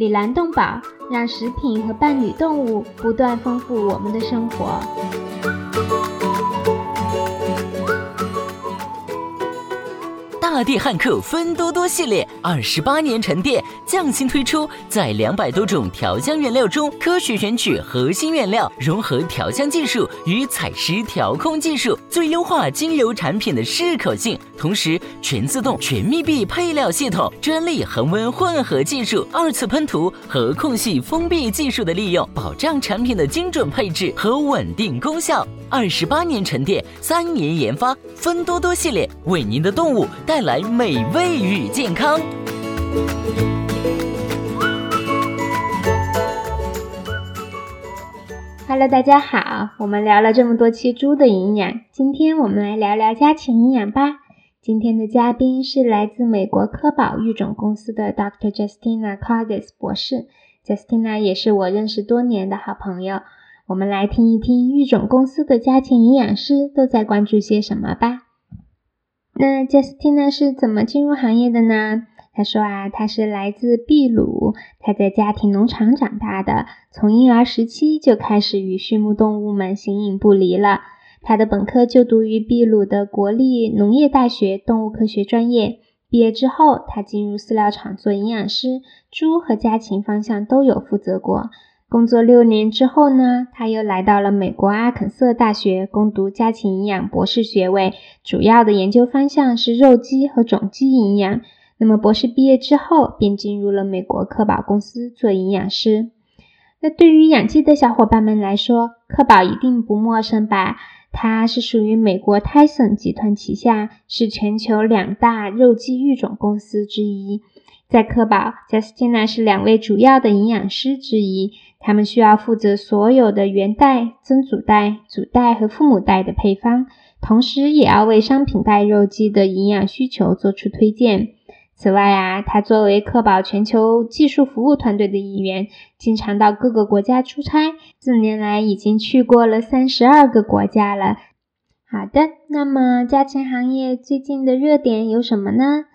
里兰动宝，让食品和伴侣动物不断丰富我们的生活。大地汉克芬多多系列二十八年沉淀，匠心推出，在两百多种调香原料中，科学选取核心原料，融合调香技术与采湿调控技术，最优化精油产品的适口性。同时，全自动、全密闭配料系统、专利恒温混合技术、二次喷涂和空隙封闭技术的利用，保障产品的精准配置和稳定功效。二十八年沉淀，三年研发，芬多多系列为您的动物带带来美味与健康。Hello，大家好，我们聊了这么多期猪的营养，今天我们来聊聊家禽营养吧。今天的嘉宾是来自美国科宝育种公司的 Dr. Justina Cardes 博士，Justina 也是我认识多年的好朋友。我们来听一听育种公司的家禽营养师都在关注些什么吧。那 Justina 是怎么进入行业的呢？他说啊，他是来自秘鲁，他在家庭农场长大的，从婴儿时期就开始与畜牧动物们形影不离了。他的本科就读于秘鲁的国立农业大学动物科学专业，毕业之后，他进入饲料厂做营养师，猪和家禽方向都有负责过。工作六年之后呢，他又来到了美国阿肯色大学攻读家禽营养博士学位，主要的研究方向是肉鸡和种鸡营养。那么博士毕业之后，便进入了美国科宝公司做营养师。那对于养鸡的小伙伴们来说，科宝一定不陌生吧？它是属于美国泰森集团旗下，是全球两大肉鸡育种公司之一。在科宝，Justina 是两位主要的营养师之一。他们需要负责所有的原代、曾祖代、祖代和父母代的配方，同时也要为商品代肉鸡的营养需求做出推荐。此外啊，他作为科宝全球技术服务团队的一员，经常到各个国家出差。四年来，已经去过了三十二个国家了。好的，那么家禽行业最近的热点有什么呢？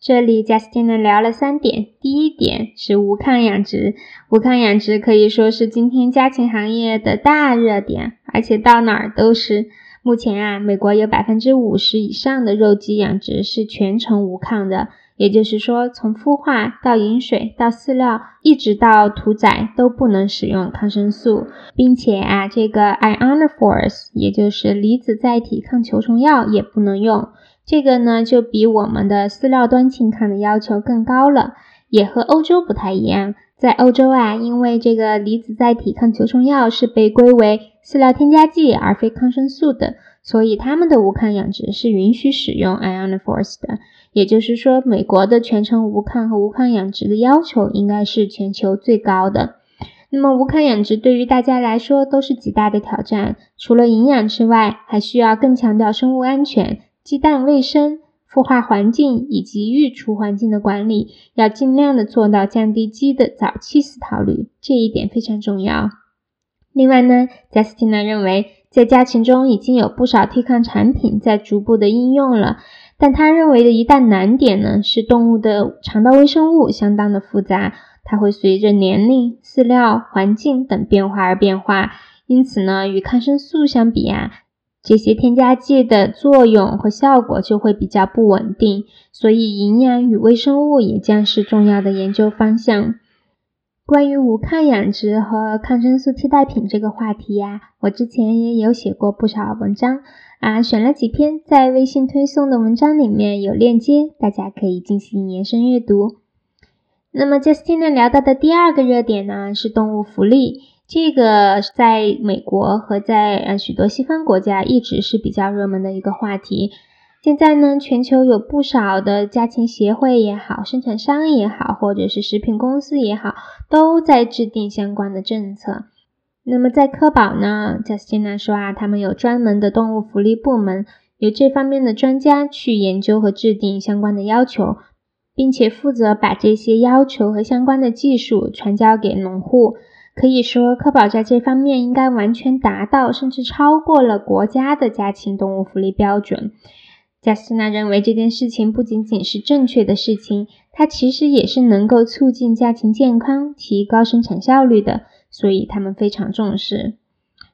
这里 Justin 聊了三点，第一点是无抗养殖，无抗养殖可以说是今天家禽行业的大热点，而且到哪儿都是。目前啊，美国有百分之五十以上的肉鸡养殖是全程无抗的，也就是说，从孵化到饮水到饲料，一直到屠宰都不能使用抗生素，并且啊，这个 ionophores，也就是离子载体抗球虫药也不能用。这个呢，就比我们的饲料端清抗的要求更高了，也和欧洲不太一样。在欧洲啊，因为这个离子载体抗球虫药是被归为饲料添加剂而非抗生素的，所以他们的无抗养殖是允许使用 ionophores 的。也就是说，美国的全程无抗和无抗养殖的要求应该是全球最高的。那么，无抗养殖对于大家来说都是极大的挑战，除了营养之外，还需要更强调生物安全。鸡蛋卫生、孵化环境以及育雏环境的管理，要尽量的做到降低鸡的早期死逃率，这一点非常重要。另外呢，Justina 认为，在家禽中已经有不少替抗产品在逐步的应用了，但他认为的一大难点呢，是动物的肠道微生物相当的复杂，它会随着年龄、饲料、环境等变化而变化，因此呢，与抗生素相比啊。这些添加剂的作用和效果就会比较不稳定，所以营养与微生物也将是重要的研究方向。关于无抗养殖和抗生素替代品这个话题呀，我之前也有写过不少文章啊，选了几篇在微信推送的文章里面有链接，大家可以进行延伸阅读。那么 Justin 聊到的第二个热点呢，是动物福利。这个在美国和在呃许多西方国家一直是比较热门的一个话题。现在呢，全球有不少的家禽协会也好，生产商也好，或者是食品公司也好，都在制定相关的政策。那么在科宝呢，Justina 说啊，他们有专门的动物福利部门，有这方面的专家去研究和制定相关的要求，并且负责把这些要求和相关的技术传交给农户。可以说，科宝在这方面应该完全达到，甚至超过了国家的家禽动物福利标准。贾斯娜认为这件事情不仅仅是正确的事情，它其实也是能够促进家禽健康、提高生产效率的，所以他们非常重视。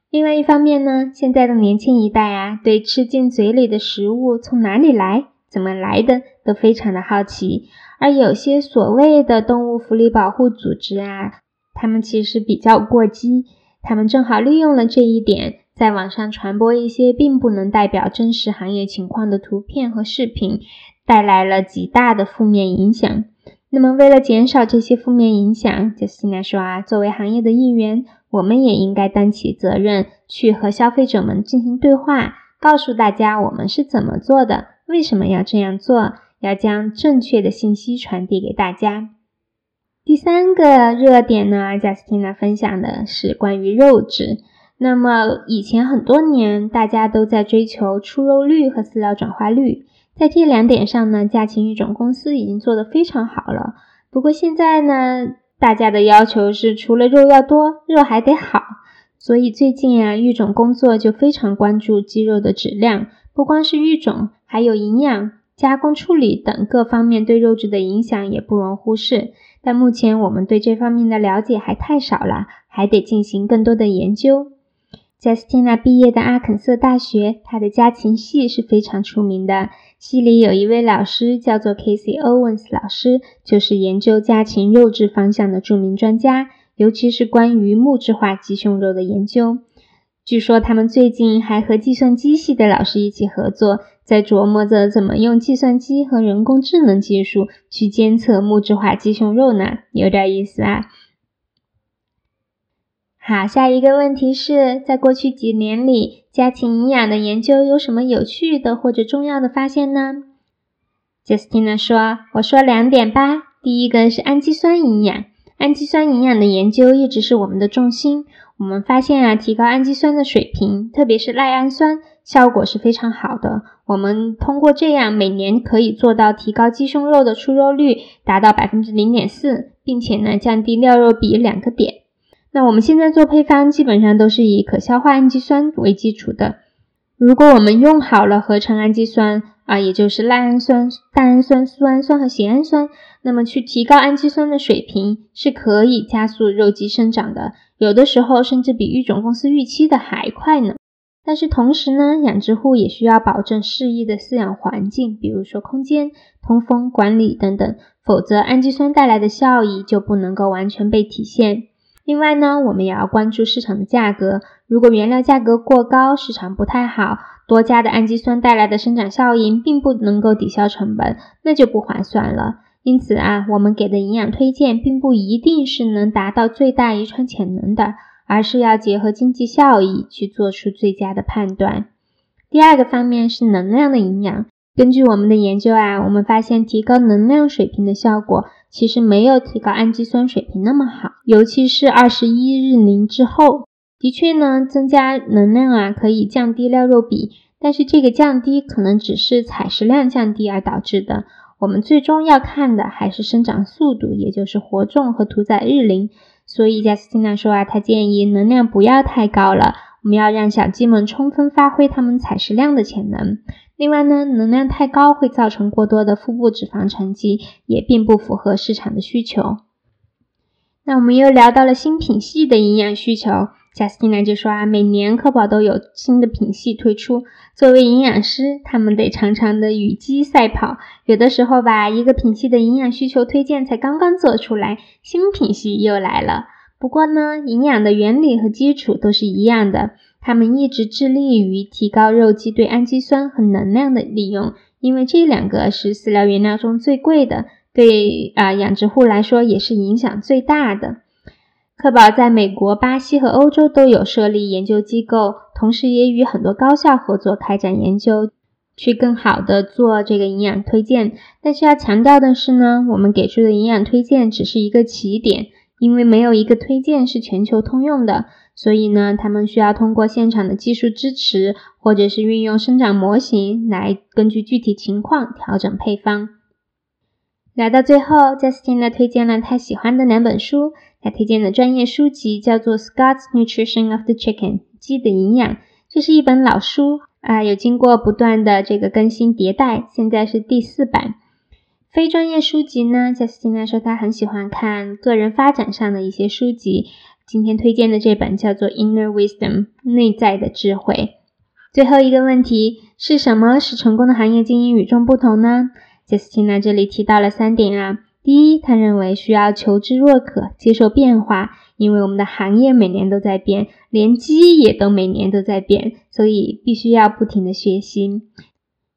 另外一方面呢，现在的年轻一代啊，对吃进嘴里的食物从哪里来、怎么来的都非常的好奇，而有些所谓的动物福利保护组织啊。他们其实比较过激，他们正好利用了这一点，在网上传播一些并不能代表真实行业情况的图片和视频，带来了极大的负面影响。那么，为了减少这些负面影响，就现在说啊，作为行业的一员，我们也应该担起责任，去和消费者们进行对话，告诉大家我们是怎么做的，为什么要这样做，要将正确的信息传递给大家。第三个热点呢，贾斯汀娜分享的是关于肉质。那么以前很多年，大家都在追求出肉率和饲料转化率，在这两点上呢，家禽育种公司已经做得非常好了。不过现在呢，大家的要求是除了肉要多，肉还得好。所以最近啊，育种工作就非常关注鸡肉的质量，不光是育种，还有营养、加工处理等各方面对肉质的影响也不容忽视。但目前我们对这方面的了解还太少了，还得进行更多的研究。Justina 毕业的阿肯色大学，他的家禽系是非常出名的。系里有一位老师叫做 Casey Owens 老师，就是研究家禽肉质方向的著名专家，尤其是关于木质化鸡胸肉的研究。据说他们最近还和计算机系的老师一起合作。在琢磨着怎么用计算机和人工智能技术去监测木质化鸡胸肉呢？有点意思啊。好，下一个问题是在过去几年里，家禽营养的研究有什么有趣的或者重要的发现呢？Justina 说：“我说两点吧。第一个是氨基酸营养，氨基酸营养的研究一直是我们的重心。我们发现啊，提高氨基酸的水平，特别是赖氨酸。”效果是非常好的。我们通过这样，每年可以做到提高鸡胸肉的出肉率达到百分之零点四，并且呢降低料肉比两个点。那我们现在做配方基本上都是以可消化氨基酸为基础的。如果我们用好了合成氨基酸啊，也就是赖氨酸、蛋氨酸、苏氨酸和缬氨酸，那么去提高氨基酸的水平是可以加速肉鸡生长的，有的时候甚至比育种公司预期的还快呢。但是同时呢，养殖户也需要保证适宜的饲养环境，比如说空间、通风、管理等等，否则氨基酸带来的效益就不能够完全被体现。另外呢，我们也要关注市场的价格，如果原料价格过高，市场不太好，多加的氨基酸带来的生长效应并不能够抵消成本，那就不划算了。因此啊，我们给的营养推荐并不一定是能达到最大遗传潜能的。而是要结合经济效益去做出最佳的判断。第二个方面是能量的营养。根据我们的研究啊，我们发现提高能量水平的效果其实没有提高氨基酸水平那么好，尤其是二十一日龄之后。的确呢，增加能量啊可以降低料肉比，但是这个降低可能只是采食量降低而导致的。我们最终要看的还是生长速度，也就是活重和屠宰日龄。所以，贾斯汀娜说啊，他建议能量不要太高了，我们要让小鸡们充分发挥它们采食量的潜能。另外呢，能量太高会造成过多的腹部脂肪沉积，也并不符合市场的需求。那我们又聊到了新品系的营养需求。贾斯汀娜就说啊，每年科宝都有新的品系推出。作为营养师，他们得常常的与鸡赛跑。有的时候吧，一个品系的营养需求推荐才刚刚做出来，新品系又来了。不过呢，营养的原理和基础都是一样的。他们一直致力于提高肉鸡对氨基酸和能量的利用，因为这两个是饲料原料中最贵的，对啊养殖户来说也是影响最大的。科宝在美国、巴西和欧洲都有设立研究机构，同时也与很多高校合作开展研究。去更好的做这个营养推荐。但是要强调的是呢，我们给出的营养推荐只是一个起点，因为没有一个推荐是全球通用的，所以呢，他们需要通过现场的技术支持，或者是运用生长模型来根据具体情况调整配方。来到最后，Justin 推荐了他喜欢的两本书。他推荐的专业书籍叫做《Scott's Nutrition of the Chicken》鸡的营养。这是一本老书啊，有经过不断的这个更新迭代，现在是第四版。非专业书籍呢，Justin 说他很喜欢看个人发展上的一些书籍。今天推荐的这本叫做《Inner Wisdom》内在的智慧。最后一个问题是什么使成功的行业精英与众不同呢？杰斯汀呢？这里提到了三点啊。第一，他认为需要求知若渴，接受变化，因为我们的行业每年都在变，连鸡也都每年都在变，所以必须要不停的学习。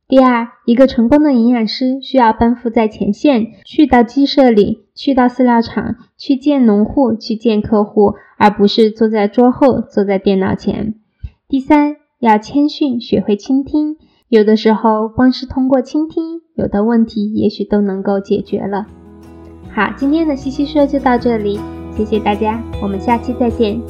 第二，一个成功的营养师需要奔赴在前线，去到鸡舍里，去到饲料厂，去见农户，去见客户，而不是坐在桌后，坐在电脑前。第三，要谦逊，学会倾听。有的时候，光是通过倾听，有的问题也许都能够解决了。好，今天的西西说就到这里，谢谢大家，我们下期再见。